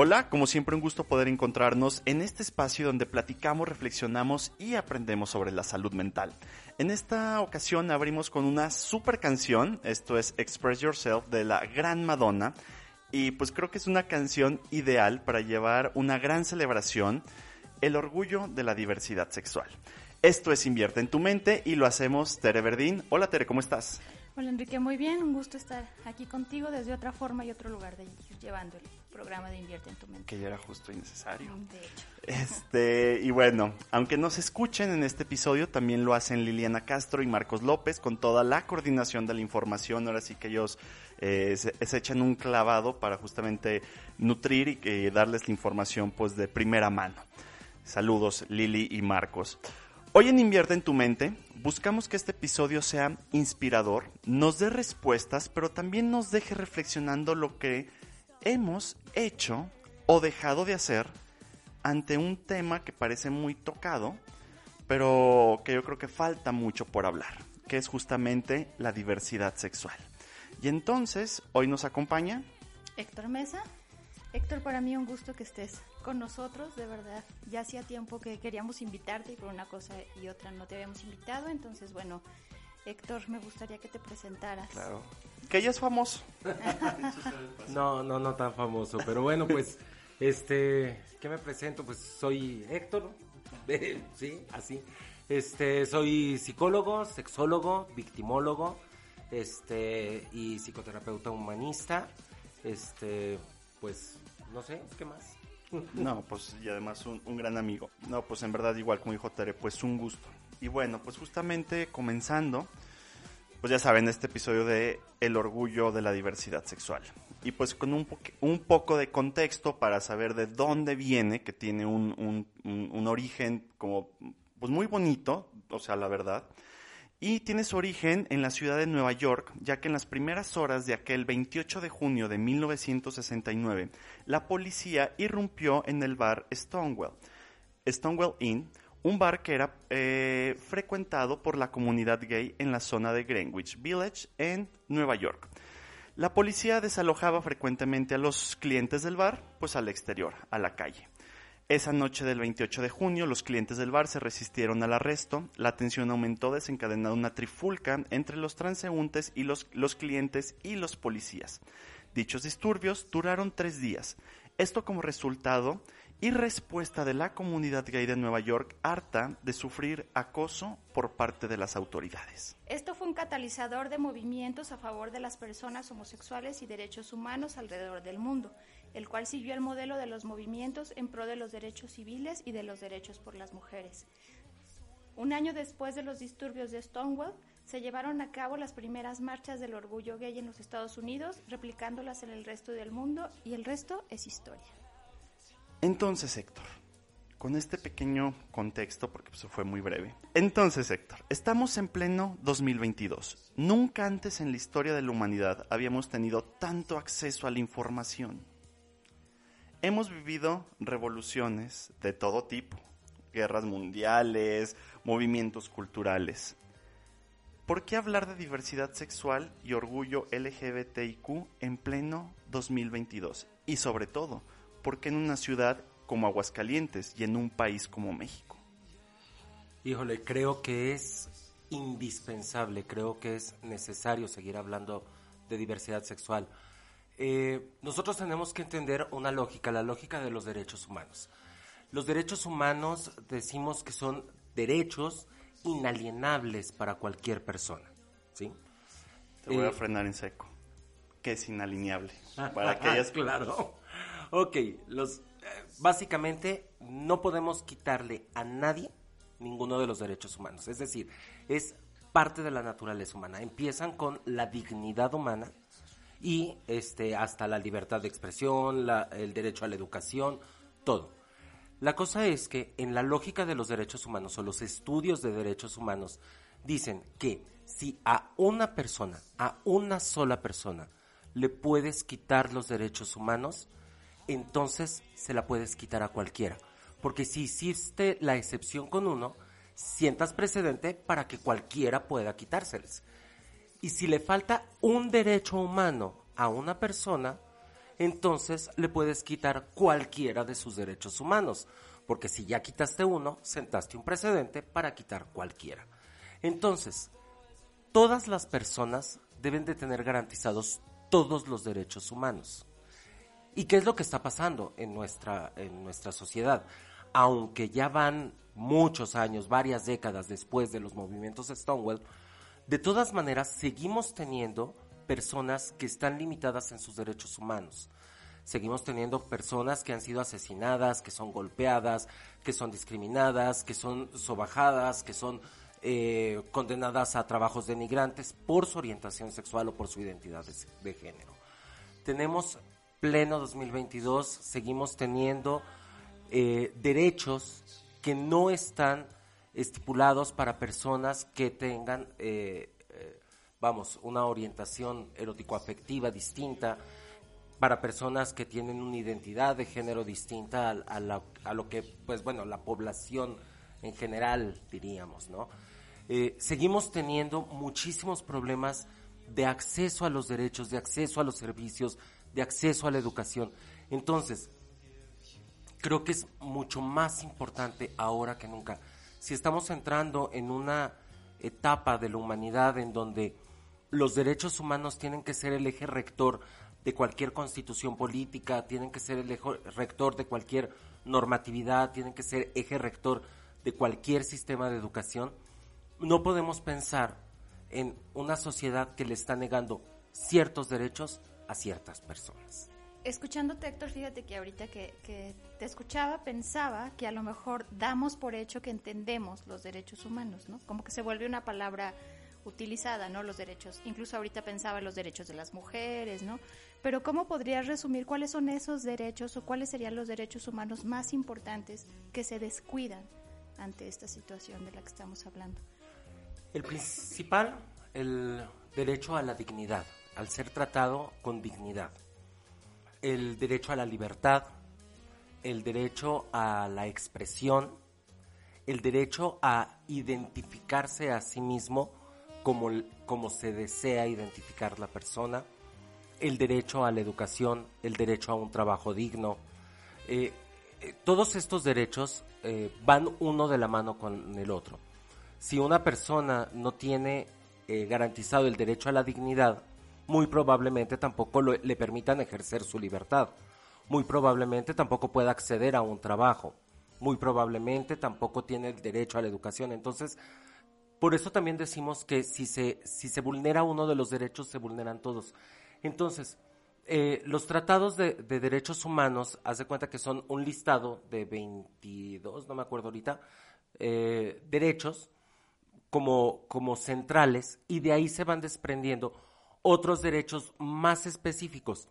Hola, como siempre un gusto poder encontrarnos en este espacio donde platicamos, reflexionamos y aprendemos sobre la salud mental. En esta ocasión abrimos con una super canción, esto es Express Yourself de la gran Madonna, y pues creo que es una canción ideal para llevar una gran celebración, el orgullo de la diversidad sexual. Esto es Invierte en tu mente y lo hacemos Tere Verdín. Hola Tere, ¿cómo estás? Hola Enrique, muy bien, un gusto estar aquí contigo desde otra forma y otro lugar de llevándole programa de Invierte en tu mente. Que ya era justo y necesario. De hecho. Este, y bueno, aunque nos escuchen en este episodio, también lo hacen Liliana Castro y Marcos López con toda la coordinación de la información. Ahora sí que ellos eh, se, echan un clavado para justamente nutrir y eh, darles la información pues de primera mano. Saludos Lili y Marcos. Hoy en Invierte en tu mente buscamos que este episodio sea inspirador, nos dé respuestas, pero también nos deje reflexionando lo que hemos hecho o dejado de hacer ante un tema que parece muy tocado, pero que yo creo que falta mucho por hablar, que es justamente la diversidad sexual. Y entonces, hoy nos acompaña Héctor Mesa. Héctor, para mí un gusto que estés con nosotros, de verdad. Ya hacía tiempo que queríamos invitarte y por una cosa y otra no te habíamos invitado, entonces bueno, Héctor, me gustaría que te presentaras. Claro. Que ella es famoso. no, no, no tan famoso, pero bueno, pues, este, ¿qué me presento? Pues soy Héctor, sí, así. Este, soy psicólogo, sexólogo, victimólogo, este, y psicoterapeuta humanista. Este, pues, no sé, ¿qué más? No, pues, y además un, un gran amigo. No, pues en verdad, igual como dijo Tere, pues un gusto. Y bueno, pues justamente comenzando, pues ya saben, este episodio de El orgullo de la diversidad sexual. Y pues con un, un poco de contexto para saber de dónde viene, que tiene un, un, un, origen como pues muy bonito, o sea, la verdad. Y tiene su origen en la ciudad de Nueva York, ya que en las primeras horas de aquel 28 de junio de 1969, la policía irrumpió en el bar Stonewall, Stonewall Inn, un bar que era eh, frecuentado por la comunidad gay en la zona de Greenwich Village en Nueva York. La policía desalojaba frecuentemente a los clientes del bar, pues al exterior, a la calle. Esa noche del 28 de junio, los clientes del bar se resistieron al arresto, la tensión aumentó desencadenando una trifulca entre los transeúntes y los, los clientes y los policías. Dichos disturbios duraron tres días. Esto como resultado y respuesta de la comunidad gay de Nueva York harta de sufrir acoso por parte de las autoridades. Esto fue un catalizador de movimientos a favor de las personas homosexuales y derechos humanos alrededor del mundo, el cual siguió el modelo de los movimientos en pro de los derechos civiles y de los derechos por las mujeres. Un año después de los disturbios de Stonewall, se llevaron a cabo las primeras marchas del orgullo gay en los Estados Unidos, replicándolas en el resto del mundo, y el resto es historia. Entonces, Héctor, con este pequeño contexto, porque eso fue muy breve. Entonces, Héctor, estamos en pleno 2022. Nunca antes en la historia de la humanidad habíamos tenido tanto acceso a la información. Hemos vivido revoluciones de todo tipo, guerras mundiales, movimientos culturales. ¿Por qué hablar de diversidad sexual y orgullo LGBTIQ en pleno 2022? Y sobre todo, ¿por qué en una ciudad como Aguascalientes y en un país como México? Híjole, creo que es indispensable, creo que es necesario seguir hablando de diversidad sexual. Eh, nosotros tenemos que entender una lógica, la lógica de los derechos humanos. Los derechos humanos decimos que son derechos inalienables para cualquier persona, ¿sí? Te voy a Eh, frenar en seco. Que es inalineable. Para que hayas... claro. Ok, los, eh, básicamente no podemos quitarle a nadie ninguno de los derechos humanos. Es decir, es parte de la naturaleza humana. Empiezan con la dignidad humana y este, hasta la libertad de expresión, la- el derecho a la educación, todo. La cosa es que en la lógica de los derechos humanos o los estudios de derechos humanos dicen que si a una persona, a una sola persona, le puedes quitar los derechos humanos, entonces se la puedes quitar a cualquiera. Porque si hiciste la excepción con uno, sientas precedente para que cualquiera pueda quitárseles. Y si le falta un derecho humano a una persona, entonces le puedes quitar cualquiera de sus derechos humanos. Porque si ya quitaste uno, sentaste un precedente para quitar cualquiera. Entonces, todas las personas deben de tener garantizados todos los derechos humanos. ¿Y qué es lo que está pasando en nuestra, en nuestra sociedad? Aunque ya van muchos años, varias décadas después de los movimientos Stonewall, de todas maneras seguimos teniendo personas que están limitadas en sus derechos humanos. Seguimos teniendo personas que han sido asesinadas, que son golpeadas, que son discriminadas, que son sobajadas, que son eh, condenadas a trabajos denigrantes por su orientación sexual o por su identidad de, de género. Tenemos pleno 2022, seguimos teniendo eh, derechos que no están estipulados para personas que tengan, eh, eh, vamos, una orientación erótico-afectiva distinta, para personas que tienen una identidad de género distinta a, lo que, pues bueno, la población en general diríamos, ¿no? Seguimos teniendo muchísimos problemas de acceso a los derechos, de acceso a los servicios, de acceso a la educación. Entonces, creo que es mucho más importante ahora que nunca. Si estamos entrando en una etapa de la humanidad en donde los derechos humanos tienen que ser el eje rector de cualquier constitución política, tienen que ser el eje rector de cualquier normatividad, tienen que ser eje rector de cualquier sistema de educación, no podemos pensar en una sociedad que le está negando ciertos derechos a ciertas personas. Escuchándote, Héctor, fíjate que ahorita que, que te escuchaba, pensaba que a lo mejor damos por hecho que entendemos los derechos humanos, ¿no? Como que se vuelve una palabra utilizada, ¿no? Los derechos. Incluso ahorita pensaba en los derechos de las mujeres, ¿no? Pero ¿cómo podrías resumir cuáles son esos derechos o cuáles serían los derechos humanos más importantes que se descuidan ante esta situación de la que estamos hablando? El principal, el derecho a la dignidad, al ser tratado con dignidad. El derecho a la libertad, el derecho a la expresión, el derecho a identificarse a sí mismo como, como se desea identificar la persona, el derecho a la educación, el derecho a un trabajo digno. Eh, eh, todos estos derechos eh, van uno de la mano con el otro. Si una persona no tiene garantizado el derecho a la dignidad, muy probablemente tampoco le permitan ejercer su libertad. Muy probablemente tampoco pueda acceder a un trabajo. Muy probablemente tampoco tiene el derecho a la educación. Entonces, por eso también decimos que si se, si se vulnera uno de los derechos, se vulneran todos. Entonces, eh, los tratados de, de derechos humanos, haz de cuenta que son un listado de 22, no me acuerdo ahorita, eh, derechos como, como centrales y de ahí se van desprendiendo otros derechos más específicos.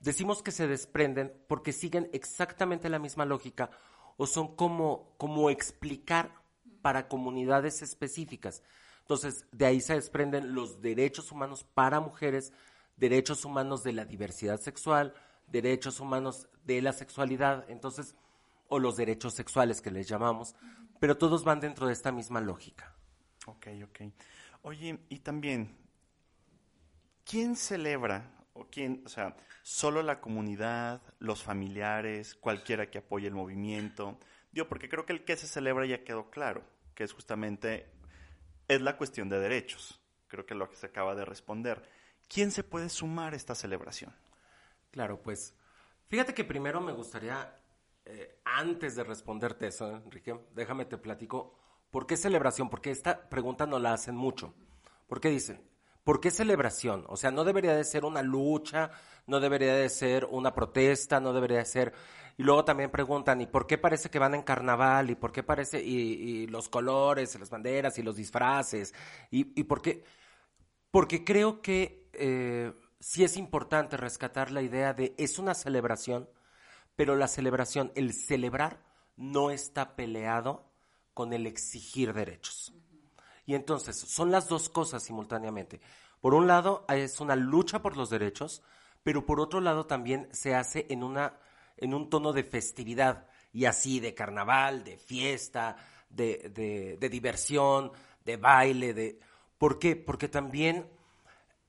Decimos que se desprenden porque siguen exactamente la misma lógica o son como, como explicar para comunidades específicas. Entonces, de ahí se desprenden los derechos humanos para mujeres, derechos humanos de la diversidad sexual, derechos humanos de la sexualidad, entonces, o los derechos sexuales que les llamamos, pero todos van dentro de esta misma lógica. Ok, ok. Oye, y también, ¿quién celebra o quién, o sea, solo la comunidad, los familiares, cualquiera que apoye el movimiento? Digo, porque creo que el que se celebra ya quedó claro. que es justamente, es la cuestión de derechos. Creo que lo que se acaba de responder. ¿Quién se puede sumar a esta celebración? Claro, pues fíjate que primero me gustaría, eh, antes de responderte eso, Enrique, déjame te platico, ¿por qué celebración? Porque esta pregunta no la hacen mucho. ¿Por qué dicen? ¿Por qué celebración? O sea, no debería de ser una lucha, no debería de ser una protesta, no debería de ser... Y luego también preguntan, ¿y por qué parece que van en carnaval? ¿Y por qué parece, y, los colores, las banderas, y los disfraces? ¿Y, y por qué? Porque creo que eh, sí es importante rescatar la idea de es una celebración, pero la celebración, el celebrar, no está peleado con el exigir derechos. Y entonces son las dos cosas simultáneamente. Por un lado es una lucha por los derechos, pero por otro lado también se hace en, una, en un tono de festividad y así de carnaval, de fiesta, de, de diversión, de baile, de... ¿Por qué? Porque también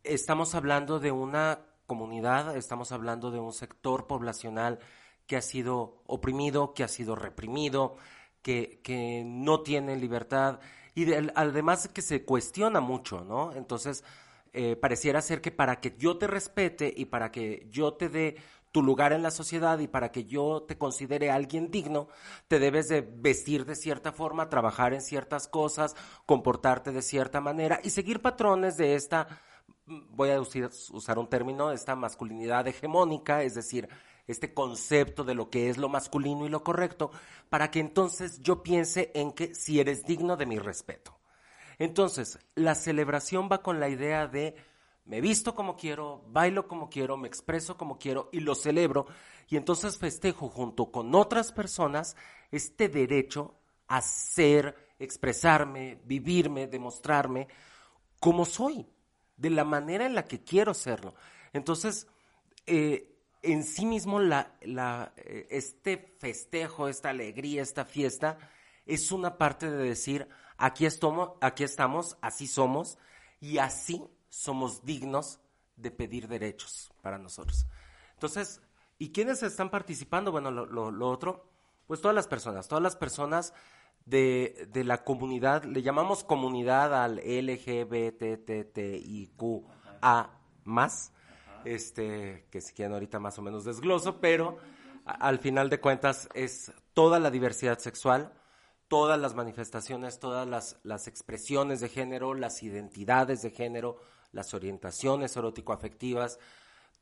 estamos hablando de una comunidad, estamos hablando de un sector poblacional que ha sido oprimido, que ha sido reprimido, que, que no tiene libertad y además que se cuestiona mucho, ¿no? Entonces, eh, pareciera ser que para que yo te respete y para que yo te dé tu lugar en la sociedad y para que yo te considere alguien digno, te debes de vestir de cierta forma, trabajar en ciertas cosas, comportarte de cierta manera y seguir patrones de esta, voy a usar un término, esta masculinidad hegemónica, es decir, este concepto de lo que es lo masculino y lo correcto, para que entonces yo piense en que si eres digno de mi respeto. Entonces, la celebración va con la idea de me visto como quiero, bailo como quiero, me expreso como quiero y lo celebro. Y entonces festejo junto con otras personas este derecho a ser, expresarme, vivirme, demostrarme como soy, de la manera en la que quiero serlo. Entonces, eh, en sí mismo la, eh, este festejo, esta alegría, esta fiesta, es una parte de decir, aquí estamos, aquí estamos, así somos, y así somos dignos de pedir derechos para nosotros. Entonces, ¿y quiénes están participando? Bueno, lo, lo, otro, pues todas las personas, todas las personas de, de, la comunidad, le llamamos comunidad al LGBTTIQA más, este, que si quieren ahorita más o menos desgloso, pero al final de cuentas es toda la diversidad sexual, todas las manifestaciones, todas las, las expresiones de género, las identidades de género, las orientaciones erótico-afectivas,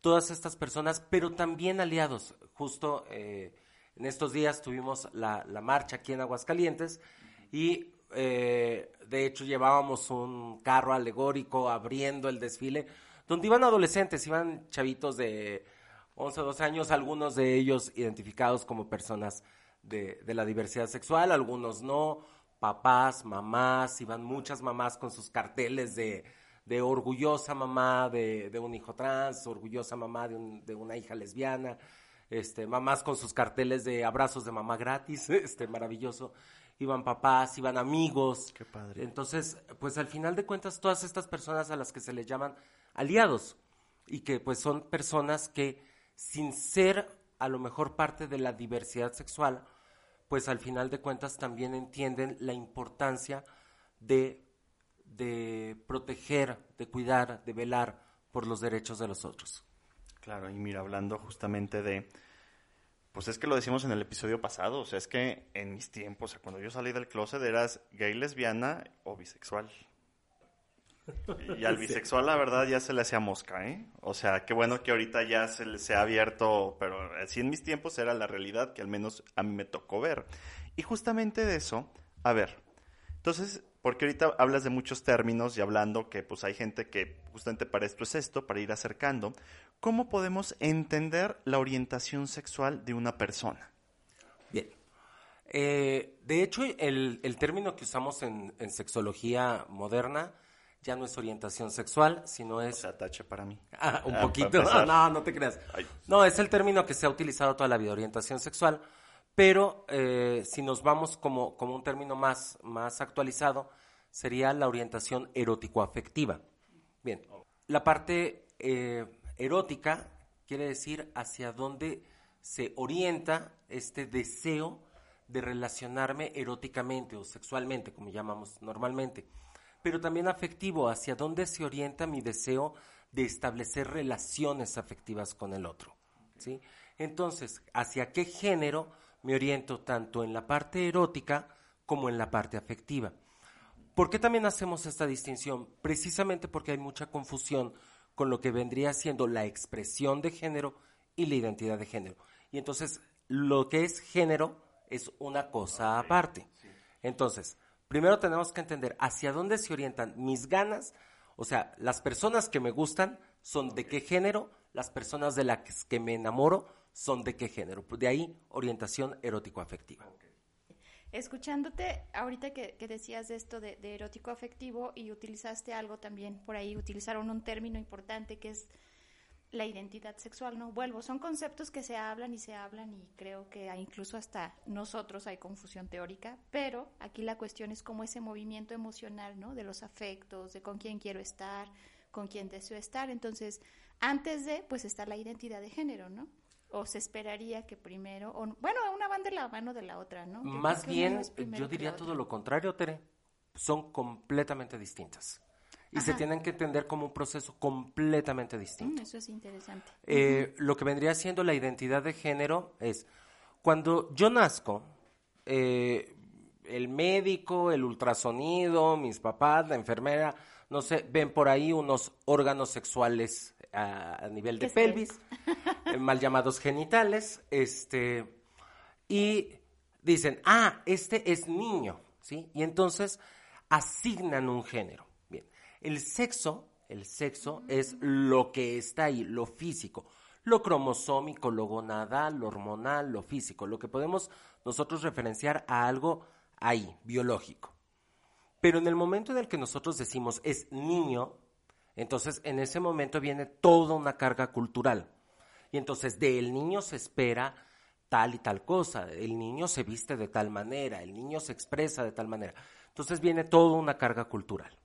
todas estas personas, pero también aliados. Justo eh, en estos días tuvimos la, la, marcha aquí en Aguascalientes y eh, de hecho llevábamos un carro alegórico abriendo el desfile donde iban adolescentes, iban chavitos de 11 o 12 años, algunos de ellos identificados como personas de, la diversidad sexual, algunos no, papás, mamás, iban muchas mamás con sus carteles de, orgullosa mamá de, un hijo trans, orgullosa mamá de, de, una hija lesbiana, este, mamás con sus carteles de abrazos de mamá gratis, este, maravilloso. Iban papás, iban amigos. Qué padre. Entonces, pues al final de cuentas, todas estas personas a las que se les llaman aliados y que pues son personas que sin ser a lo mejor parte de la diversidad sexual, pues al final de cuentas también entienden la importancia de, de proteger, de cuidar, de velar por los derechos de los otros. Claro, y mira, hablando justamente de, pues es que lo decimos en el episodio pasado, o sea, es que en mis tiempos, o sea, cuando yo salí del closet eras gay, lesbiana o bisexual. Y al bisexual, la verdad, ya se le hacía mosca, ¿eh? O sea, qué bueno que ahorita ya se, se ha abierto, pero así en mis tiempos era la realidad que al menos a mí me tocó ver. Y justamente de eso, a ver, entonces, porque ahorita hablas de muchos términos y hablando que pues hay gente que justamente para esto es esto, para ir acercando, ¿cómo podemos entender la orientación sexual de una persona? Bien. Eh, de hecho, el, el, término que usamos en, en sexología moderna ya no es orientación sexual, sino es... O tache para mí. Ah, un ah, poquito. No, no te creas. No, es el término que se ha utilizado toda la vida, orientación sexual, pero eh, si nos vamos como, como un término más, más actualizado, sería la orientación erótico-afectiva. Bien, la parte eh, erótica quiere decir hacia dónde se orienta este deseo de relacionarme eróticamente o sexualmente, como llamamos normalmente, pero también afectivo, hacia dónde se orienta mi deseo de establecer relaciones afectivas con el otro. ¿sí? Entonces, ¿hacia qué género me oriento tanto en la parte erótica como en la parte afectiva? ¿Por qué también hacemos esta distinción? Precisamente porque hay mucha confusión con lo que vendría siendo la expresión de género y la identidad de género. Y entonces, lo que es género es una cosa aparte. Entonces, primero tenemos que entender hacia dónde se orientan mis ganas, o sea, las personas que me gustan son de qué género, las personas de las que me enamoro son de qué género. De ahí, orientación erótico-afectiva. Escuchándote, ahorita que, decías de esto de, de, erótico afectivo y utilizaste algo también por ahí, utilizaron un término importante que es la identidad sexual, ¿no? Vuelvo, son conceptos que se hablan y se hablan y creo que incluso hasta nosotros hay confusión teórica, pero aquí la cuestión es como ese movimiento emocional, ¿no? De los afectos, de con quién quiero estar, con quién deseo estar. Entonces, antes de, pues está la identidad de género, ¿no? O se esperaría que primero, o, bueno, una van de la mano de la otra, ¿no? Más bien, yo diría todo lo contrario, Tere. Son completamente distintas y se tienen que entender como un proceso completamente distinto. Mm, eso es interesante. Eh, lo que vendría siendo la identidad de género es cuando yo nazco, eh, el médico, el ultrasonido, mis papás, la enfermera, no sé, ven por ahí unos órganos sexuales a, nivel de pelvis, eh, mal llamados genitales, este, y dicen, ah, este es niño, ¿sí? Y entonces asignan un género. El sexo, el sexo es lo que está ahí, lo físico, lo cromosómico, lo gonadal, lo hormonal, lo físico, lo que podemos nosotros referenciar a algo ahí, biológico. Pero en el momento en el que nosotros decimos es niño, entonces en ese momento viene toda una carga cultural. Y entonces del niño se espera tal y tal cosa, el niño se viste de tal manera, el niño se expresa de tal manera. Entonces viene toda una carga cultural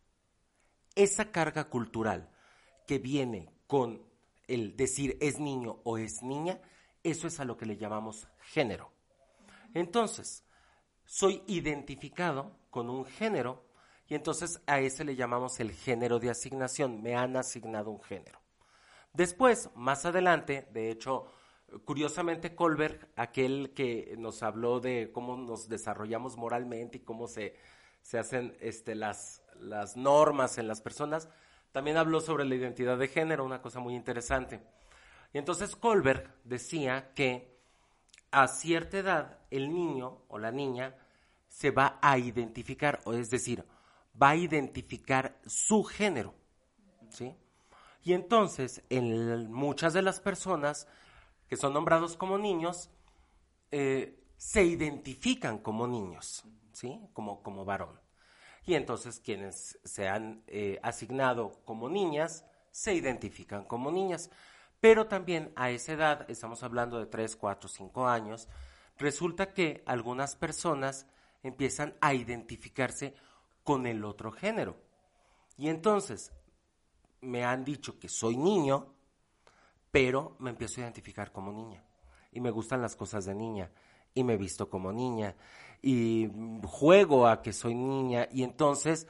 esa carga cultural que viene con el decir es niño o es niña, eso es a lo que le llamamos género. Entonces, soy identificado con un género y entonces a ese le llamamos el género de asignación, me han asignado un género. Después, más adelante, de hecho, curiosamente Colbert, aquel que nos habló de cómo nos desarrollamos moralmente y cómo se, se hacen este, las, las normas en las personas, también habló sobre la identidad de género, una cosa muy interesante. Y entonces Colbert decía que a cierta edad el niño o la niña se va a identificar, o es decir, va a identificar su género. ¿sí? Y entonces, en muchas de las personas que son nombrados como niños, eh, se identifican como niños, ¿sí? Como, como varón y entonces quienes se han eh, asignado como niñas se identifican como niñas. Pero también a esa edad, estamos hablando de 3, 4, 5 años, resulta que algunas personas empiezan a identificarse con el otro género. Y entonces me han dicho que soy niño, pero me empiezo a identificar como niña. Y me gustan las cosas de niña. Y me visto como niña y juego a que soy niña y entonces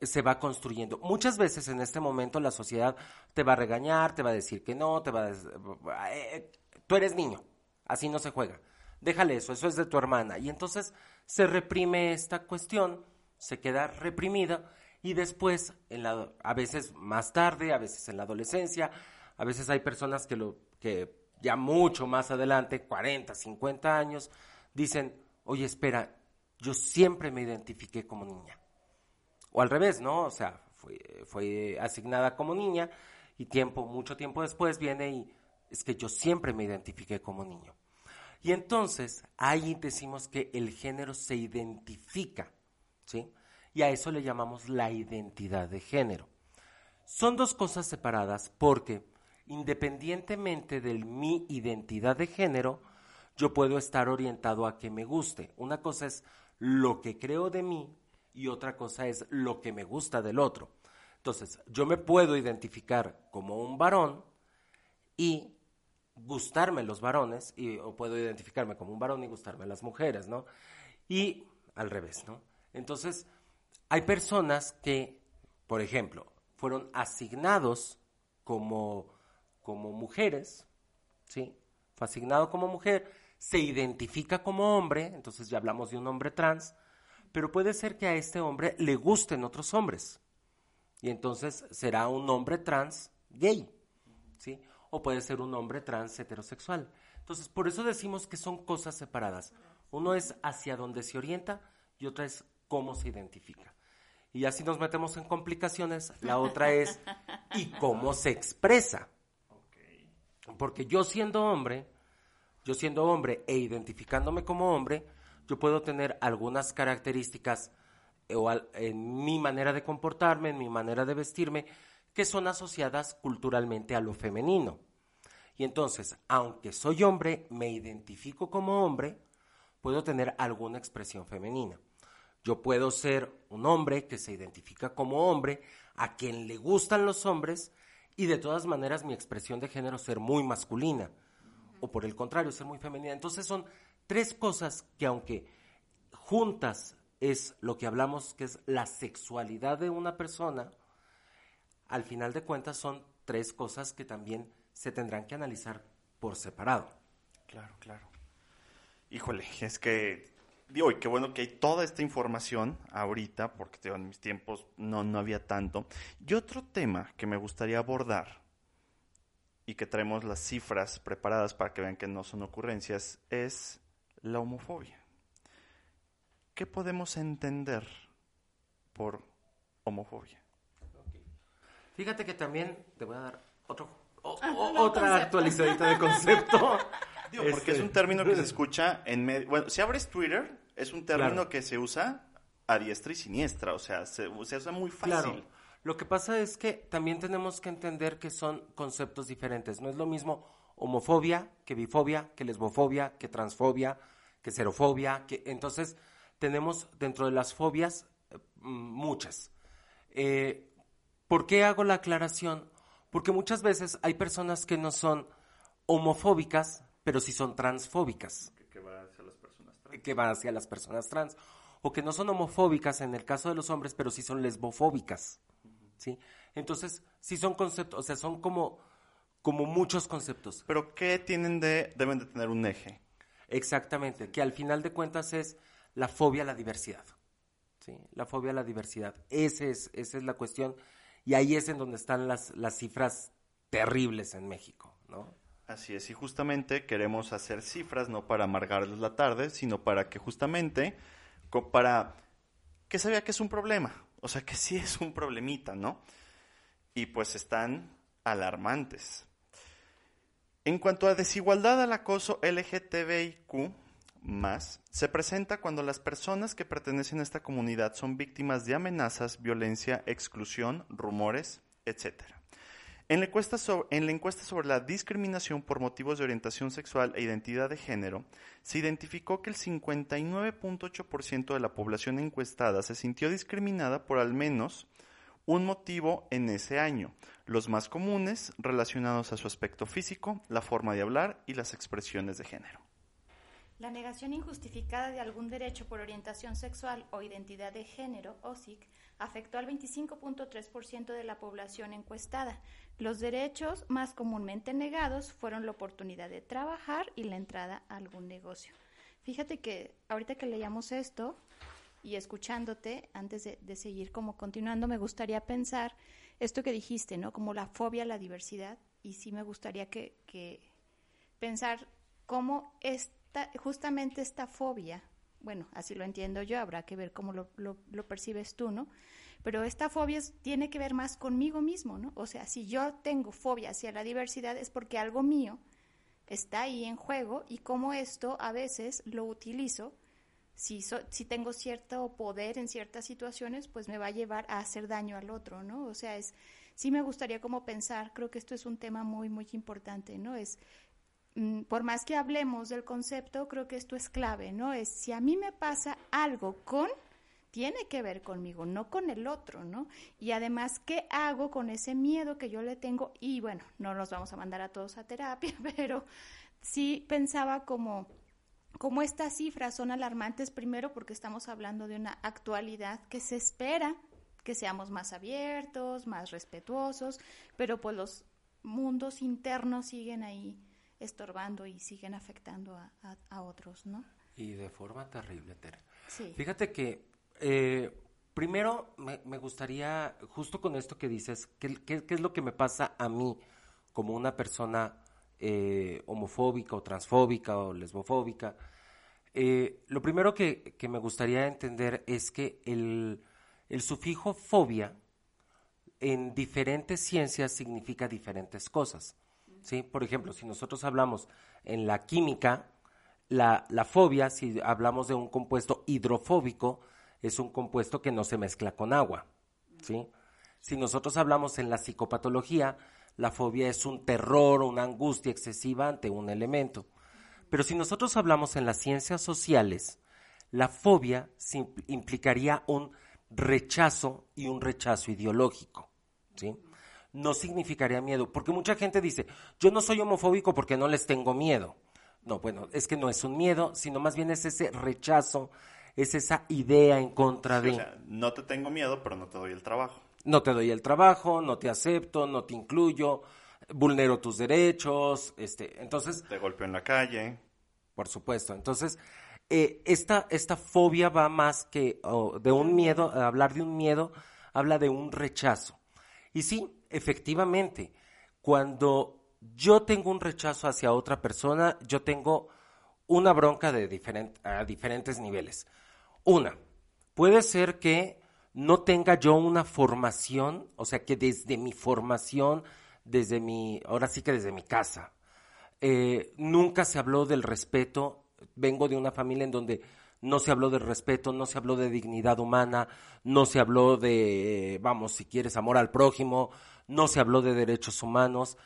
se va construyendo. Muchas veces en este momento la sociedad te va a regañar, te va a decir que no, te va a eh, tú eres niño, así no se juega. Déjale eso, eso es de tu hermana. Y entonces se reprime esta cuestión, se queda reprimida y después, en la, a veces más tarde, a veces en la adolescencia, a veces hay personas que, lo, que ya mucho más adelante, 40, 50 años, dicen, oye, espera, yo siempre me identifiqué como niña. O al revés, ¿no? O sea, fue, asignada como niña y tiempo, mucho tiempo después viene y es que yo siempre me identifiqué como niño. Y entonces ahí decimos que el género se identifica, ¿sí? Y a eso le llamamos la identidad de género. Son dos cosas separadas porque independientemente de mi identidad de género, yo puedo estar orientado a que me guste. Una cosa es lo que creo de mí y otra cosa es lo que me gusta del otro. Entonces, yo me puedo identificar como un varón y gustarme los varones y, o puedo identificarme como un varón y gustarme las mujeres, ¿no? Y al revés, ¿no? Entonces, hay personas que, por ejemplo, fueron asignados como, como mujeres, ¿sí? Fue asignado como mujer, se identifica como hombre, entonces ya hablamos de un hombre trans, pero puede ser que a este hombre le gusten otros hombres. Y entonces será un hombre trans gay, ¿sí? O puede ser un hombre trans heterosexual. Entonces, por eso decimos que son cosas separadas. Uno es hacia dónde se orienta y otra es cómo se identifica. Y así nos metemos en complicaciones. La otra es y cómo se expresa. Porque yo siendo hombre, yo siendo hombre e identificándome como hombre, yo puedo tener algunas características eh, o en mi manera de comportarme, en mi manera de vestirme, que son asociadas culturalmente a lo femenino. Y entonces, aunque soy hombre, me identifico como hombre, puedo tener alguna expresión femenina. Yo puedo ser un hombre que se identifica como hombre, a quien le gustan los hombres, y de todas maneras mi expresión de género ser muy masculina, o por el contrario, ser muy femenina. Entonces son tres cosas que aunque juntas es lo que hablamos que es la sexualidad de una persona, al final de cuentas son tres cosas que también se tendrán que analizar por separado. Claro, claro. Híjole, es que digo, y qué bueno que hay toda esta información ahorita, porque en mis tiempos no, no había tanto. Y otro tema que me gustaría abordar, y que traemos las cifras preparadas para que vean que no son ocurrencias, es la homofobia. ¿Qué podemos entender por homofobia? Fíjate que también te voy a dar otro, otra actualizadita de concepto. Digo, porque es un este, término que se escucha en medio. Bueno, si abres Twitter, es un término que se usa a diestra y siniestra, o sea, se, usa muy fácil. Lo que pasa es que también tenemos que entender que son conceptos diferentes. No es lo mismo homofobia que bifobia, que lesbofobia, que transfobia, que xerofobia, que entonces tenemos dentro de las fobias eh, muchas. Eh, ¿Por qué hago la aclaración? Porque muchas veces hay personas que no son homofóbicas, pero sí son transfóbicas. Que, van hacia las personas trans. Que van hacia las personas trans. O que no son homofóbicas en el caso de los hombres, pero sí son lesbofóbicas. ¿Sí? Entonces, sí son conceptos, o sea, son como, como muchos conceptos. Pero ¿qué tienen de, deben de tener un eje? Exactamente, que al final de cuentas es la fobia a la diversidad. ¿sí? La fobia a la diversidad. Ese es, esa es la cuestión. Y ahí es en donde están las, las cifras terribles en México, ¿no? Así es, y justamente queremos hacer cifras no para amargarles la tarde, sino para que justamente, para que se vea que es un problema, o sea que sí es un problemita, ¿no? Y pues están alarmantes. En cuanto a desigualdad al acoso LGTBIQ, más, se presenta cuando las personas que pertenecen a esta comunidad son víctimas de amenazas, violencia, exclusión, rumores, etcétera. En la, encuesta sobre, la discriminación por motivos de orientación sexual e identidad de género, se identificó que el 59.8% de la población encuestada se sintió discriminada por al menos un motivo en ese año, los más comunes relacionados a su aspecto físico, la forma de hablar y las expresiones de género. La negación injustificada de algún derecho por orientación sexual o identidad de género, OSIC, afectó al 25.3% de la población encuestada. Los derechos más comúnmente negados fueron la oportunidad de trabajar y la entrada a algún negocio. Fíjate que ahorita que leíamos esto y escuchándote, antes de, seguir como continuando, me gustaría pensar esto que dijiste, ¿no? Como la fobia a la diversidad. Y sí me gustaría que, que pensar cómo es justamente esta fobia, bueno, así lo entiendo yo, habrá que ver cómo lo, lo, percibes tú, ¿no? Pero esta fobia tiene que ver más conmigo mismo, ¿no? O sea, si yo tengo fobia hacia la diversidad es porque algo mío está ahí en juego y cómo esto a veces lo utilizo. Si, si tengo cierto poder en ciertas situaciones, pues me va a llevar a hacer daño al otro, ¿no? O sea, es, sí me gustaría como pensar, creo que esto es un tema muy, muy importante, ¿no? Es por más que hablemos del concepto, creo que esto es clave, ¿no? Es si a mí me pasa algo con, tiene que ver conmigo, no con el otro, ¿no? Y además, ¿qué hago con ese miedo que yo le tengo? Y bueno, no los vamos a mandar a todos a terapia, pero sí pensaba como, como estas cifras son alarmantes, primero porque estamos hablando de una actualidad que se espera que seamos más abiertos, más respetuosos, pero pues los mundos internos siguen ahí estorbando y siguen afectando a, otros, ¿no? Y de forma terrible, Tere. Sí. Fíjate que eh, primero me, gustaría, justo con esto que dices, ¿qué, es lo que me pasa a mí como una persona eh, homofóbica o transfóbica o lesbofóbica? Eh, lo primero que, que, me gustaría entender es que el, el sufijo fobia en diferentes ciencias significa diferentes cosas. ¿Sí? Por ejemplo, si nosotros hablamos en la química, la, fobia, si hablamos de un compuesto hidrofóbico, es un compuesto que no se mezcla con agua. ¿sí? Si nosotros hablamos en la psicopatología, la fobia es un terror, una angustia excesiva ante un elemento. Pero si nosotros hablamos en las ciencias sociales, la fobia implicaría un rechazo y un rechazo ideológico. ¿sí? No significaría miedo, porque mucha gente dice, yo no soy homofóbico porque no les tengo miedo. No, bueno, es que no es un miedo, sino más bien es ese rechazo, es esa idea en contra de... O sea, no te tengo miedo, pero no te doy el trabajo. No te doy el trabajo, no te acepto, no te incluyo, vulnero tus derechos, este, entonces... Te golpeo en la calle. Por supuesto, entonces eh, esta, esta fobia va más que de un miedo, hablar de un miedo, habla de un rechazo. Y sí, efectivamente, cuando yo tengo un rechazo hacia otra persona, yo tengo una bronca de a diferentes niveles. Una, puede ser que no tenga yo una formación, o sea, que desde mi formación, desde mi, ahora sí que desde mi casa, eh, nunca se habló del respeto vengo de una familia en donde no se habló de respeto, no se habló de dignidad humana, no se habló de, vamos, si quieres, amor al prójimo, no se habló de derechos humanos.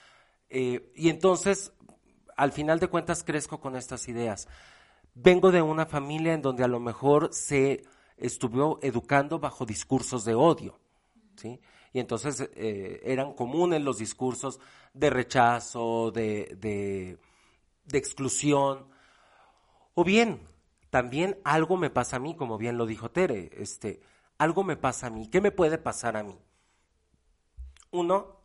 Eh, y entonces, al final de cuentas, crezco con estas ideas. Vengo de una familia en donde a lo mejor se estuvo educando bajo discursos de odio, ¿sí? Y entonces eh, eran comunes los discursos de rechazo, de, de, de exclusión, o bien, también algo me pasa a mí, como bien lo dijo Tere, este, algo me pasa a mí. ¿Qué me puede pasar a mí? Uno,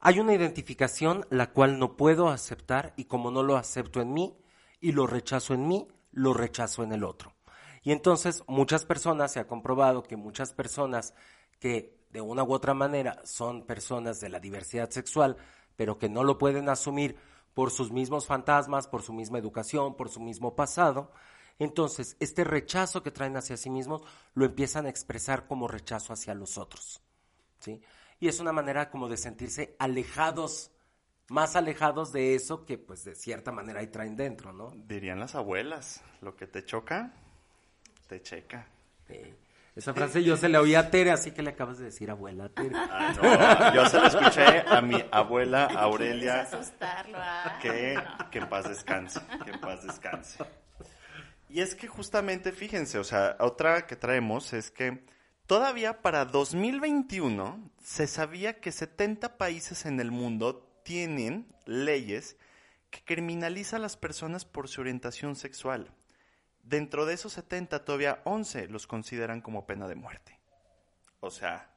hay una identificación la cual no puedo aceptar y como no lo acepto en mí y lo rechazo en mí, lo rechazo en el otro. Y entonces muchas personas, se ha comprobado que muchas personas que de una u otra manera son personas de la diversidad sexual, pero que no lo pueden asumir por sus mismos fantasmas, por su misma educación, por su mismo pasado. Entonces, este rechazo que traen hacia sí mismos lo empiezan a expresar como rechazo hacia los otros. ¿sí? Y es una manera como de sentirse alejados, más alejados de eso que pues de cierta manera ahí traen dentro, ¿no? Dirían las abuelas, lo que te choca, te checa. Sí. Esa frase yo se la oí a Tere, así que le acabas de decir abuela Tere. Ah, no, yo se la escuché a mi abuela Aurelia. Ah. Que, que en paz descanse, que en paz descanse. Y es que justamente, fíjense, o sea, otra que traemos es que todavía para 2021 se sabía que 70 países en el mundo tienen leyes que criminalizan a las personas por su orientación sexual. Dentro de esos 70, todavía 11 los consideran como pena de muerte. O sea,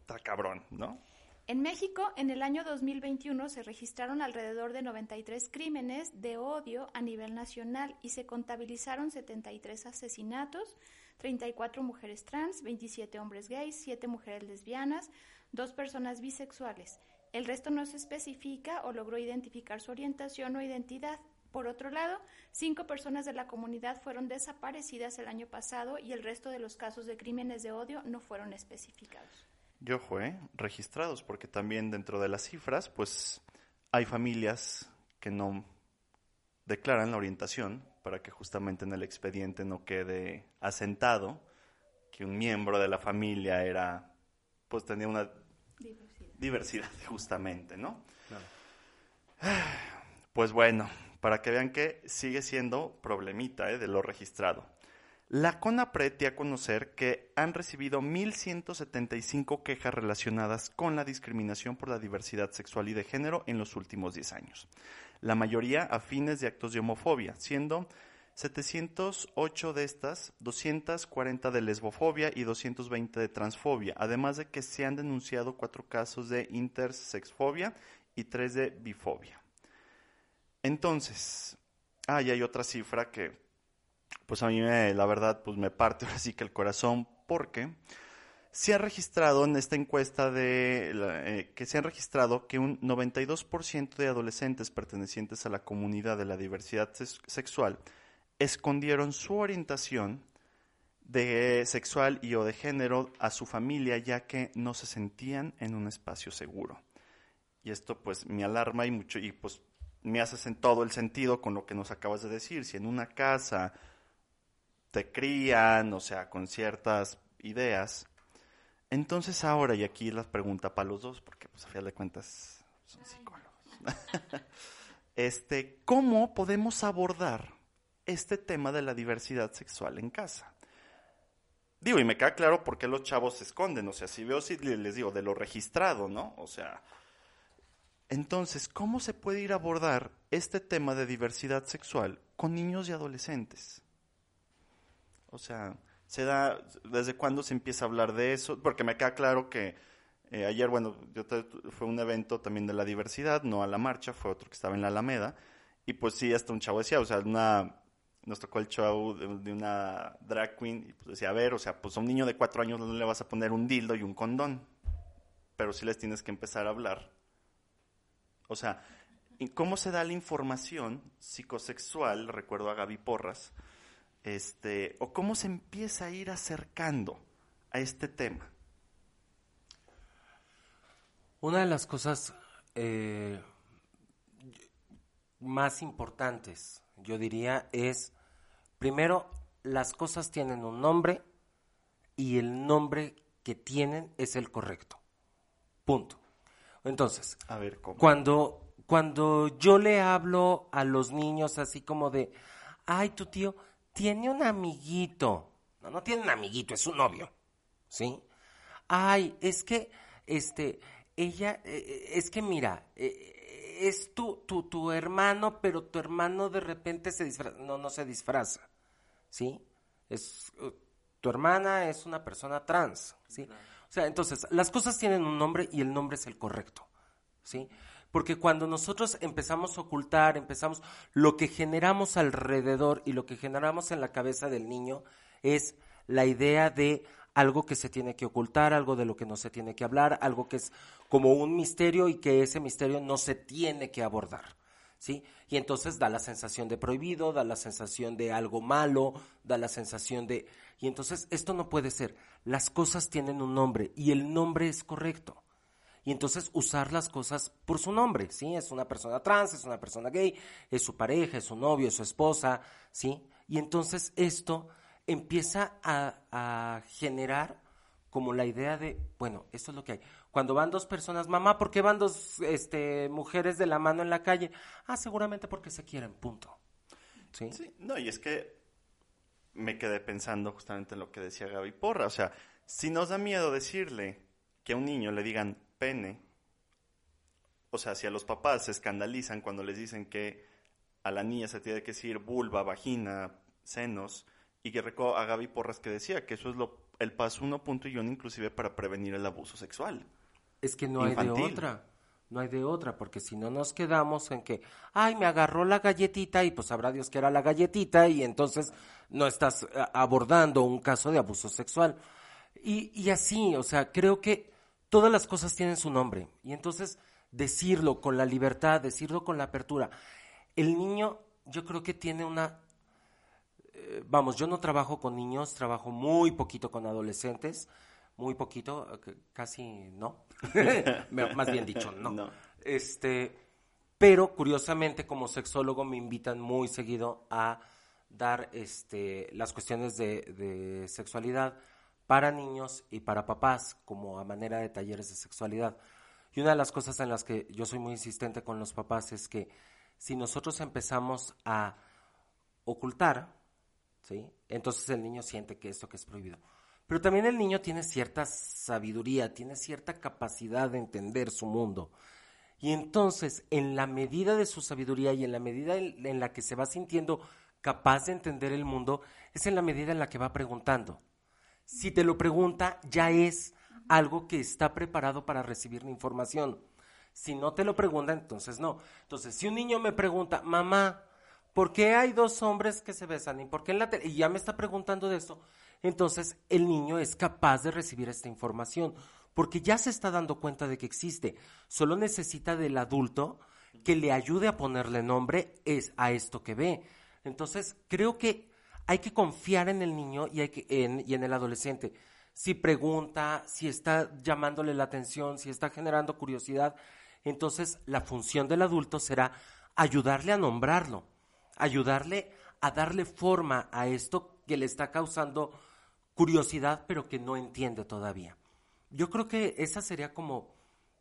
está cabrón, ¿no? En México, en el año 2021 se registraron alrededor de 93 crímenes de odio a nivel nacional y se contabilizaron 73 asesinatos, 34 mujeres trans, 27 hombres gays, 7 mujeres lesbianas, 2 personas bisexuales. El resto no se especifica o logró identificar su orientación o identidad. Por otro lado, cinco personas de la comunidad fueron desaparecidas el año pasado y el resto de los casos de crímenes de odio no fueron especificados. Yo registrados, porque también dentro de las cifras, pues hay familias que no declaran la orientación para que justamente en el expediente no quede asentado que un miembro de la familia era, pues tenía una diversidad, justamente, ¿no? Pues bueno, para que vean que sigue siendo problemita ¿eh? de lo registrado. La CONAPRED dio a conocer que han recibido 1.175 quejas relacionadas con la discriminación por la diversidad sexual y de género en los últimos 10 años. La mayoría afines de actos de homofobia, siendo 708 de estas, 240 de lesbofobia y 220 de transfobia, además de que se han denunciado cuatro casos de intersexfobia y tres de bifobia. Entonces, ah, y hay otra cifra que pues a mí la verdad pues me parte así que el corazón porque se ha registrado en esta encuesta de eh, que se han registrado que un 92% de adolescentes pertenecientes a la comunidad de la diversidad sexual escondieron su orientación de sexual y o de género a su familia ya que no se sentían en un espacio seguro. Y esto pues me alarma y mucho y pues me hace en todo el sentido con lo que nos acabas de decir. Si en una casa te crían, o sea, con ciertas ideas. Entonces ahora, y aquí la pregunta para los dos, porque pues a final de cuentas son psicólogos. este, ¿cómo podemos abordar este tema de la diversidad sexual en casa? Digo, y me queda claro por qué los chavos se esconden, o sea, si veo, si les digo, de lo registrado, ¿no? O sea, entonces, ¿cómo se puede ir a abordar este tema de diversidad sexual con niños y adolescentes? O sea, se da, ¿desde cuándo se empieza a hablar de eso? Porque me queda claro que eh, ayer, bueno, yo fue un evento también de la diversidad, no a la marcha, fue otro que estaba en la Alameda, y pues sí, hasta un chavo decía, o sea, una, nos tocó el show de, una drag queen, y pues decía, a ver, o sea, pues a un niño de cuatro años no le vas a poner un dildo y un condón, pero sí les tienes que empezar a hablar. O sea, ¿cómo se da la información psicosexual? Recuerdo a Gaby Porras, este, o cómo se empieza a ir acercando a este tema? Una de las cosas eh, más importantes, yo diría, es, primero, las cosas tienen un nombre y el nombre que tienen es el correcto. Punto. Entonces, a ver, ¿cómo? Cuando, cuando yo le hablo a los niños así como de, ay, tu tío, tiene un amiguito. No, no tiene un amiguito, es un novio. ¿Sí? Ay, es que, este, ella, eh, eh, es que mira, eh, es tu, tu, tu hermano, pero tu hermano de repente se disfraza. No, no se disfraza. ¿Sí? Es, tu hermana es una persona trans. ¿Sí? O sea, entonces, las cosas tienen un nombre y el nombre es el correcto. ¿Sí? Porque cuando nosotros empezamos a ocultar, empezamos, lo que generamos alrededor y lo que generamos en la cabeza del niño es la idea de algo que se tiene que ocultar, algo de lo que no se tiene que hablar, algo que es como un misterio y que ese misterio no se tiene que abordar. ¿Sí? Y entonces da la sensación de prohibido, da la sensación de algo malo, da la sensación de... Y entonces esto no puede ser. Las cosas tienen un nombre y el nombre es correcto y entonces usar las cosas por su nombre, ¿sí? Es una persona trans, es una persona gay, es su pareja, es su novio, es su esposa, ¿sí? Y entonces esto empieza a, generar como la idea de, bueno, esto es lo que hay. Cuando van dos personas, mamá, ¿por qué van dos este, mujeres de la mano en la calle? Ah, seguramente porque se quieren, punto. ¿Sí? sí no, y es que me quedé pensando justamente en lo que decía Gaby Porra. O sea, si nos da miedo decirle que a un niño le digan pene, o sea, si a los papás se escandalizan cuando les dicen que a la niña se tiene que decir vulva, vagina, senos, y que recuerdo a Gaby Porras que decía que eso es lo, el paso uno punto y uno inclusive para prevenir el abuso sexual. Es que no hay de otra, no hay de otra, porque si no nos quedamos en que, ay, me agarró la galletita y pues sabrá Dios que era la galletita y entonces no estás eh, abordando un caso de abuso sexual. Y, y así, o sea, creo que todas las cosas tienen su nombre. Y entonces decirlo con la libertad, decirlo con la apertura. El niño, yo creo que tiene una... Eh, vamos, yo no trabajo con niños, trabajo muy poquito con adolescentes, muy poquito, casi no. Más bien dicho, no. Este, pero curiosamente como sexólogo me invitan muy seguido a dar este, las cuestiones de, de sexualidad para niños y para papás, como a manera de talleres de sexualidad. Y una de las cosas en las que yo soy muy insistente con los papás es que si nosotros empezamos a ocultar, ¿sí? entonces el niño siente que esto que es prohibido. Pero también el niño tiene cierta sabiduría, tiene cierta capacidad de entender su mundo. Y entonces, en la medida de su sabiduría y en la medida en, la que se va sintiendo capaz de entender el mundo, es en la medida en la que va preguntando. Si te lo pregunta, ya es algo que está preparado para recibir la información. Si no te lo pregunta, entonces no. Entonces, si un niño me pregunta, mamá, ¿por qué hay dos hombres que se besan? ¿Y por qué en la Y ya me está preguntando de eso entonces el niño es capaz de recibir esta información porque ya se está dando cuenta de que existe. Solo necesita del adulto que le ayude a ponerle nombre es a esto que ve. Entonces creo que hay que confiar en el niño y, hay que, en, y en el adolescente. Si pregunta, si está llamándole la atención, si está generando curiosidad, entonces la función del adulto será ayudarle a nombrarlo, ayudarle a darle forma a esto que le está causando curiosidad, pero que no entiende todavía. Yo creo que esa sería como,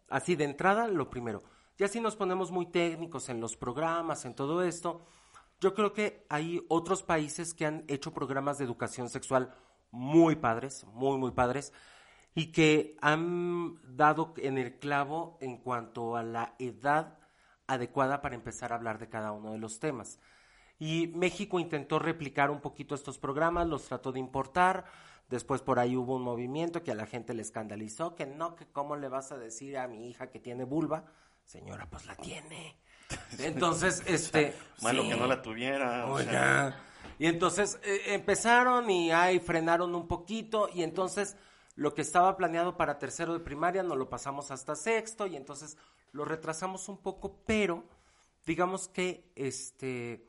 así de entrada, lo primero. Ya si nos ponemos muy técnicos en los programas, en todo esto, yo creo que hay otros países que han hecho programas de educación sexual muy padres, muy, muy padres, y que han dado en el clavo en cuanto a la edad adecuada para empezar a hablar de cada uno de los temas. Y México intentó replicar un poquito estos programas, los trató de importar, Después por ahí hubo un movimiento que a la gente le escandalizó, que no, que cómo le vas a decir a mi hija que tiene vulva. Señora, pues la tiene. Entonces, este... Malo que no la tuviera. Y entonces eh, empezaron y ahí frenaron un poquito y entonces lo que estaba planeado para tercero de primaria nos lo pasamos hasta sexto y entonces lo retrasamos un poco, pero digamos que este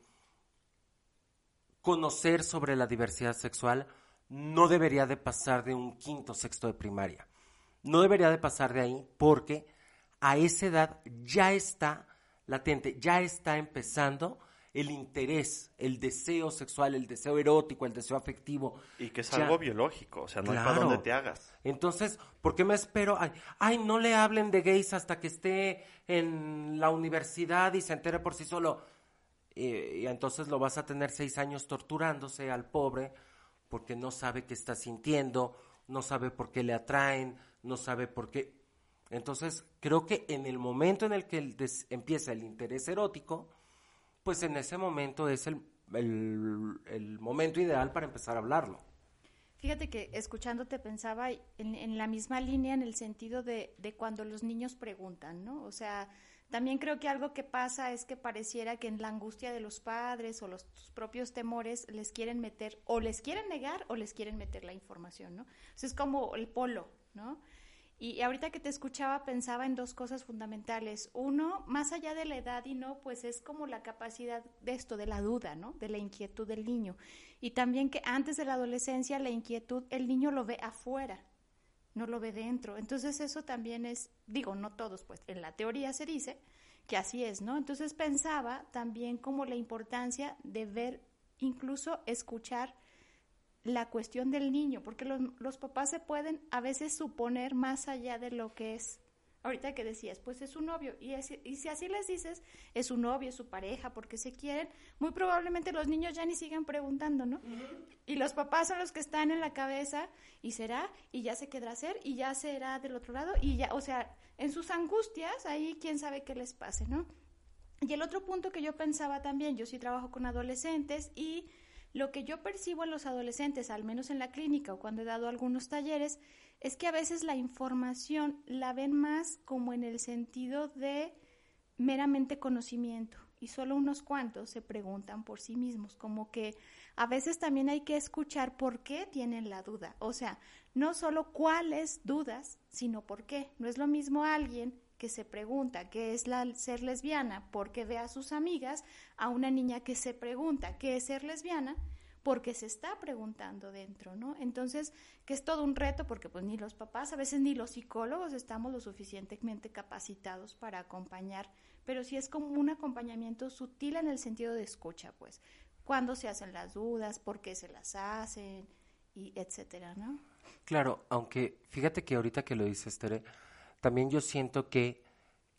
conocer sobre la diversidad sexual no debería de pasar de un quinto, sexto de primaria. No debería de pasar de ahí porque a esa edad ya está latente, ya está empezando el interés, el deseo sexual, el deseo erótico, el deseo afectivo. Y que es algo biológico, o sea, no es para donde te hagas. Entonces, ¿por qué me espero? Ay, ay, no le hablen de gays hasta que esté en la universidad y se entere por sí solo. y entonces lo vas a tener seis años torturándose al pobre porque no sabe qué está sintiendo, no sabe por qué le atraen, no sabe por qué. Entonces, creo que en el momento en el que empieza el interés erótico, pues en ese momento es el, el, momento ideal para empezar a hablarlo. Fíjate que escuchándote pensaba en, la misma línea en el sentido de, de, cuando los niños preguntan, ¿no? O sea, también creo que algo que pasa es que pareciera que en la angustia de los padres o los propios temores les quieren meter o les quieren negar o les quieren meter la información, ¿no? es como el polo, ¿no? Y ahorita que te escuchaba pensaba en dos cosas fundamentales. Uno, más allá de la edad y no, pues es como la capacidad de esto, de la duda, ¿no? De la inquietud del niño. Y también que antes de la adolescencia la inquietud el niño lo ve afuera, no lo ve dentro. Entonces eso también es, digo, no todos, pues en la teoría se dice que así es, ¿no? Entonces pensaba también como la importancia de ver, incluso escuchar la cuestión del niño, porque los, los papás se pueden a veces suponer más allá de lo que es Ahorita que decías, pues es su novio, y, y, si así les dices, es su novio, es su pareja, porque se quieren, muy probablemente los niños ya ni sigan preguntando, ¿no? Y los papás son los que están en la cabeza, y será, y ya se quedará ser, y ya será del otro lado, y ya, o sea, en sus angustias, ahí quién sabe qué les pase, ¿no? Y el otro punto que yo pensaba también, yo sí trabajo con adolescentes, y lo que yo percibo en los adolescentes, al menos en la clínica o cuando he dado algunos talleres, es que a veces la información la ven más como en el sentido de meramente conocimiento y solo unos cuantos se preguntan por sí mismos, como que a veces también hay que escuchar por qué tienen la duda, o sea, no solo cuáles dudas, sino por qué. No es lo mismo alguien que se pregunta qué es la, ser lesbiana porque ve a sus amigas a una niña que se pregunta qué es ser lesbiana porque se está preguntando dentro, ¿no? Entonces, que es todo un reto porque pues ni los papás, a veces ni los psicólogos estamos lo suficientemente capacitados para acompañar, pero sí es como un acompañamiento sutil en el sentido de escucha, pues, cuándo se hacen las dudas, por qué se las hacen y etcétera, ¿no? Claro, aunque fíjate que ahorita que lo dices, Tere, también yo siento que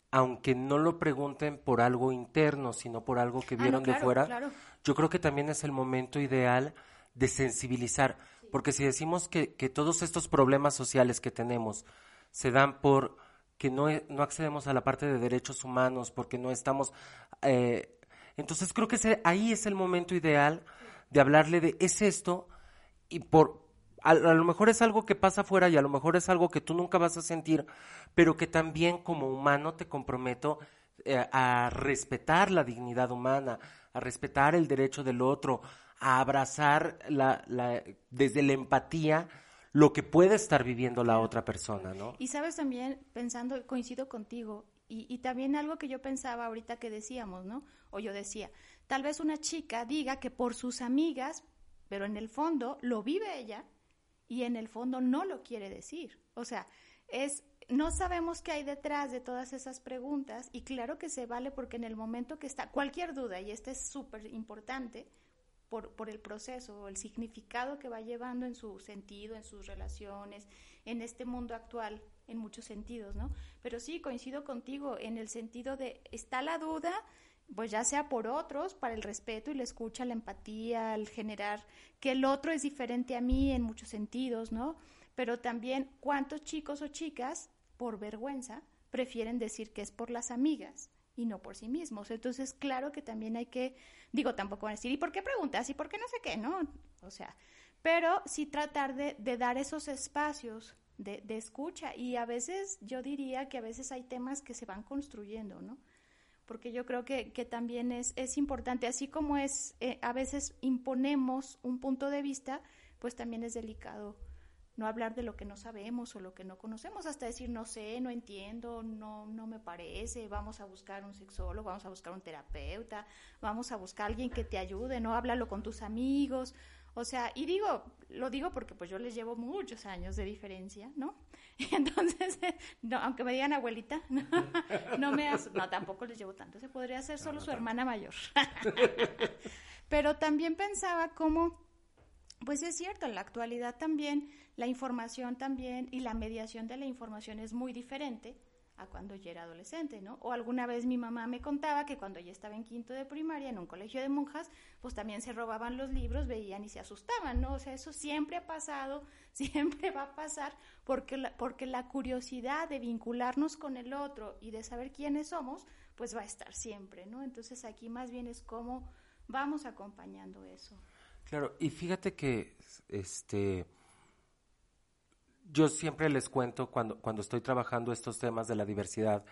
aunque no lo pregunten por algo interno, sino por algo que ah, vieron de fuera, yo creo que también es el momento ideal de sensibilizar, porque si decimos que, que todos estos problemas sociales que tenemos se dan por que no, no accedemos a la parte de derechos humanos, porque no estamos... Eh, entonces creo que ese, ahí es el momento ideal de hablarle de, es esto, y por, a, lo mejor es algo que pasa afuera y a lo mejor es algo que tú nunca vas a sentir, pero que también como humano te comprometo eh, a respetar la dignidad humana, a respetar el derecho del otro, a abrazar la, la, desde la empatía lo que puede estar viviendo la otra persona, ¿no? Y sabes también, pensando, coincido contigo, y, y, también algo que yo pensaba ahorita que decíamos, ¿no? O yo decía, tal vez una chica diga que por sus amigas, pero en el fondo lo vive ella y en el fondo no lo quiere decir. O sea, es no sabemos qué hay detrás de todas esas preguntas y claro que se vale porque en el momento que está cualquier duda, y este es súper importante por, por, el proceso, el significado que va llevando en su sentido, en sus relaciones, en este mundo actual, en muchos sentidos, ¿no? Pero sí, coincido contigo en el sentido de, está la duda, pues ya sea por otros, para el respeto y la escucha, la empatía, el generar que el otro es diferente a mí en muchos sentidos, ¿no? Pero también cuántos chicos o chicas, por vergüenza, prefieren decir que es por las amigas y no por sí mismos. Entonces, claro que también hay que, digo, tampoco decir, ¿y por qué preguntas? ¿Y por qué no sé qué? No, o sea, pero sí tratar de, de dar esos espacios de, de escucha y a veces yo diría que a veces hay temas que se van construyendo, ¿no? Porque yo creo que, que también es, es, importante, así como es, eh, a veces imponemos un punto de vista, pues también es delicado no hablar de lo que no sabemos o lo que no conocemos, hasta decir no sé, no entiendo, no, no me parece, vamos a buscar un sexólogo, vamos a buscar un terapeuta, vamos a buscar alguien que te ayude, no háblalo con tus amigos, o sea, y digo, lo digo porque pues yo les llevo muchos años de diferencia, ¿no? Entonces, no, aunque me digan abuelita, no, no me no tampoco les llevo tanto, se podría ser solo su hermana mayor. Pero también pensaba cómo pues es cierto, en la actualidad también la información también y la mediación de la información es muy diferente a cuando yo era adolescente, ¿no? O alguna vez mi mamá me contaba que cuando ella estaba en quinto de primaria en un colegio de monjas, pues también se robaban los libros, veían y se asustaban, ¿no? O sea, eso siempre ha pasado, siempre va a pasar, porque la, porque la curiosidad de vincularnos con el otro y de saber quiénes somos, pues va a estar siempre, ¿no? Entonces aquí más bien es cómo vamos acompañando eso. Claro, y fíjate que este yo siempre les cuento cuando, cuando estoy trabajando estos temas de la diversidad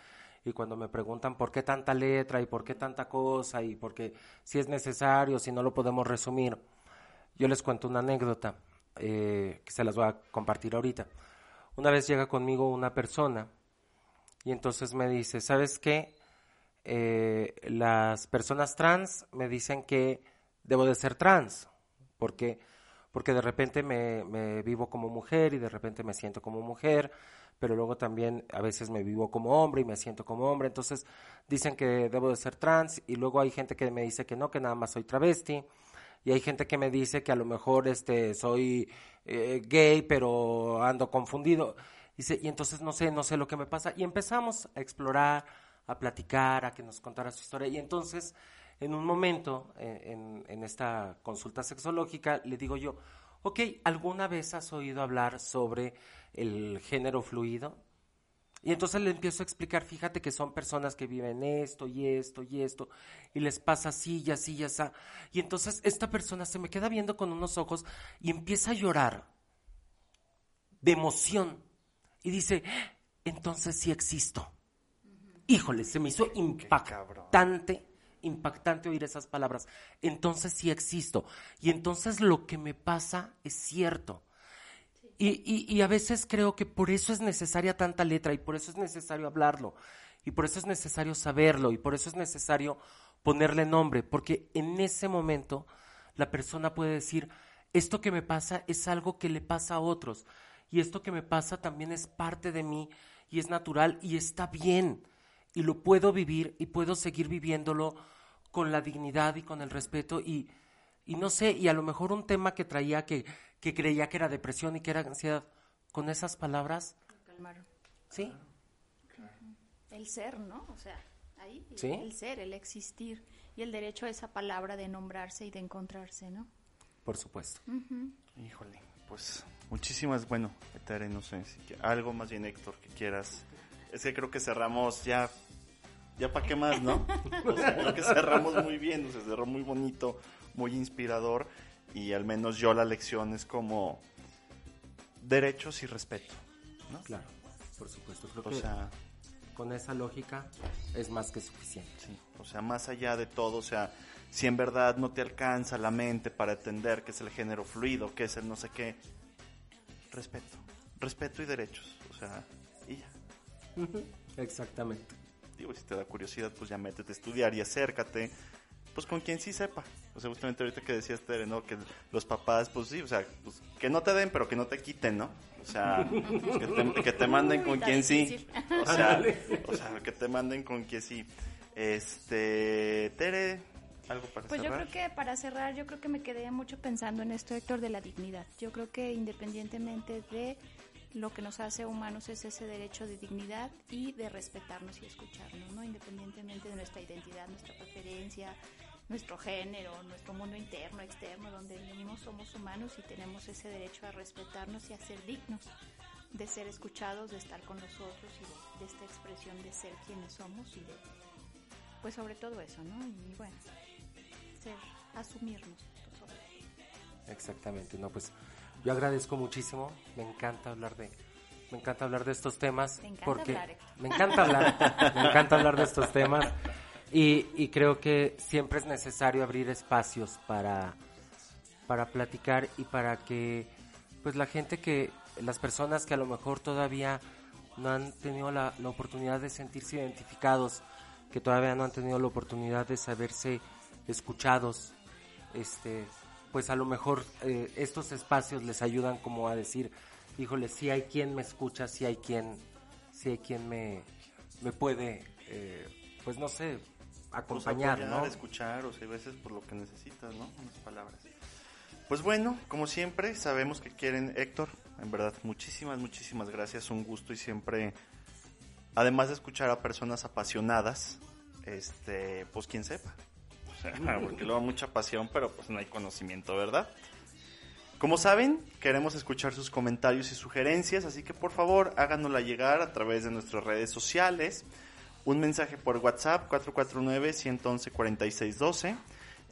y cuando me preguntan por qué tanta letra y por qué tanta cosa y por qué si es necesario, si no lo podemos resumir, yo les cuento una anécdota eh, que se las voy a compartir ahorita. Una vez llega conmigo una persona y entonces me dice, ¿sabes qué? Eh, las personas trans me dicen que debo de ser trans, porque porque de repente me, vivo como mujer y de repente me siento como mujer, pero luego también a veces me vivo como hombre y me siento como hombre, entonces dicen que debo de ser trans y luego hay gente que me dice que no, que nada más soy travesti. Y hay gente que me dice que a lo mejor este soy eh, gay pero ando confundido. Dice y entonces no sé no sé lo que me pasa. Y empezamos a explorar a platicar a que nos contara su historia. Y entonces en un momento, eh, en, en, esta consulta sexológica, le digo yo, ok, ¿alguna vez has oído hablar sobre el género fluido? Y entonces le empiezo a explicar, fíjate que son personas que viven esto y esto y esto, y les pasa así y así y así. Y entonces esta persona se me queda viendo con unos ojos y empieza a llorar de emoción. Y dice, entonces sí existo. Híjole, se me hizo impactante impactante oír esas palabras. Entonces sí existo. Y entonces lo que me pasa es cierto. Y, y, y, a veces creo que por eso es necesaria tanta letra y por eso es necesario hablarlo y por eso es necesario saberlo y por eso es necesario ponerle nombre, porque en ese momento la persona puede decir, esto que me pasa es algo que le pasa a otros y esto que me pasa también es parte de mí y es natural y está bien y lo puedo vivir y puedo seguir viviéndolo con la dignidad y con el respeto y, y no sé, y a lo mejor un tema que traía que, que creía que era depresión y que era ansiedad, con esas palabras... Calmaron. Sí. El ser, ¿no? O sea, ahí ¿Sí? el ser, el existir y el derecho a esa palabra de nombrarse y de encontrarse, ¿no? por supuesto. Híjole, pues muchísimas, bueno, Tere, no sé, si algo más bien Héctor que quieras. Es que creo que cerramos ya, ya para qué más, ¿no? O sea, creo que cerramos muy bien, o sea, cerró muy bonito, muy inspirador y al menos yo la lección es como derechos y respeto, ¿no? Claro, por supuesto. Creo O que sea, con esa lógica es más que suficiente. Sí, o sea, más allá de todo, o sea, si en verdad no te alcanza la mente para entender qué es el género fluido, qué es el no sé qué, respeto, respeto y derechos, o sea. Exactamente. Digo, si te da curiosidad, pues ya métete a estudiar y acércate, pues con quien sí sepa. O sea, justamente ahorita que decías, Tere, ¿no? Que los papás, pues sí, o sea, pues, que no te den, pero que no te quiten, ¿no? O sea, pues, que, te, que te manden con quien sí. O sea, o sea, que te manden con quien sí. Este, Tere, algo para Pues yo creo que para cerrar, yo creo que me quedé mucho pensando en esto, Héctor, de la dignidad. Yo creo que independientemente de lo que nos hace humanos es ese derecho de dignidad y de respetarnos y escucharnos, ¿no? Independientemente de nuestra identidad, nuestra preferencia, nuestro género, nuestro mundo interno, externo, donde venimos somos humanos y tenemos ese derecho a respetarnos y a ser dignos de ser escuchados, de estar con nosotros y de, esta expresión de ser quienes somos y de, pues sobre todo eso, ¿no? Y bueno, ser, asumirnos. sobre todo. Exactamente, no, pues yo agradezco muchísimo, me encanta hablar de, me encanta hablar de estos temas, Te encanta porque hablar, me encanta hablar, me encanta hablar de estos temas y, y creo que siempre es necesario abrir espacios para, para platicar y para que, pues la gente que, las personas que a lo mejor todavía no han tenido la, la oportunidad de sentirse identificados, que todavía no han tenido la oportunidad de saberse escuchados, este, pues a lo mejor eh, estos espacios les ayudan como a decir, híjole, si hay quien me escucha, si hay quien, si hay quien me, me puede, eh, pues no sé, Pues, acompañar, apoyar, ¿no? escuchar, o sea, a veces por lo que necesitas, ¿no? Unas palabras. Pues bueno, como siempre, sabemos que quieren Héctor. En verdad, muchísimas, muchísimas gracias. Un gusto y siempre, además de escuchar a personas apasionadas, este, pues quien sepa. Porque luego mucha pasión, pero pues no hay conocimiento, ¿verdad? Como saben, queremos escuchar sus comentarios y sugerencias, así que por favor háganosla llegar a través de nuestras redes sociales. Un mensaje por WhatsApp 449-111-4612.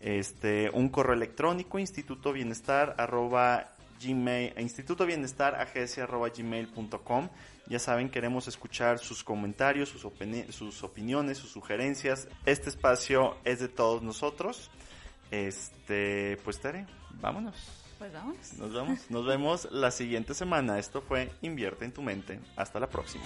Este, un correo electrónico instituto bienestar arroba gmail, instituto bienestar agencia arroba gmail.com. Ya saben, queremos escuchar sus comentarios, sus, opini- sus opiniones, sus sugerencias. Este espacio es de todos nosotros. Este, pues Tere, vámonos. Pues vamos. Nos vemos, nos vemos la siguiente semana. Esto fue Invierte en tu mente. Hasta la próxima.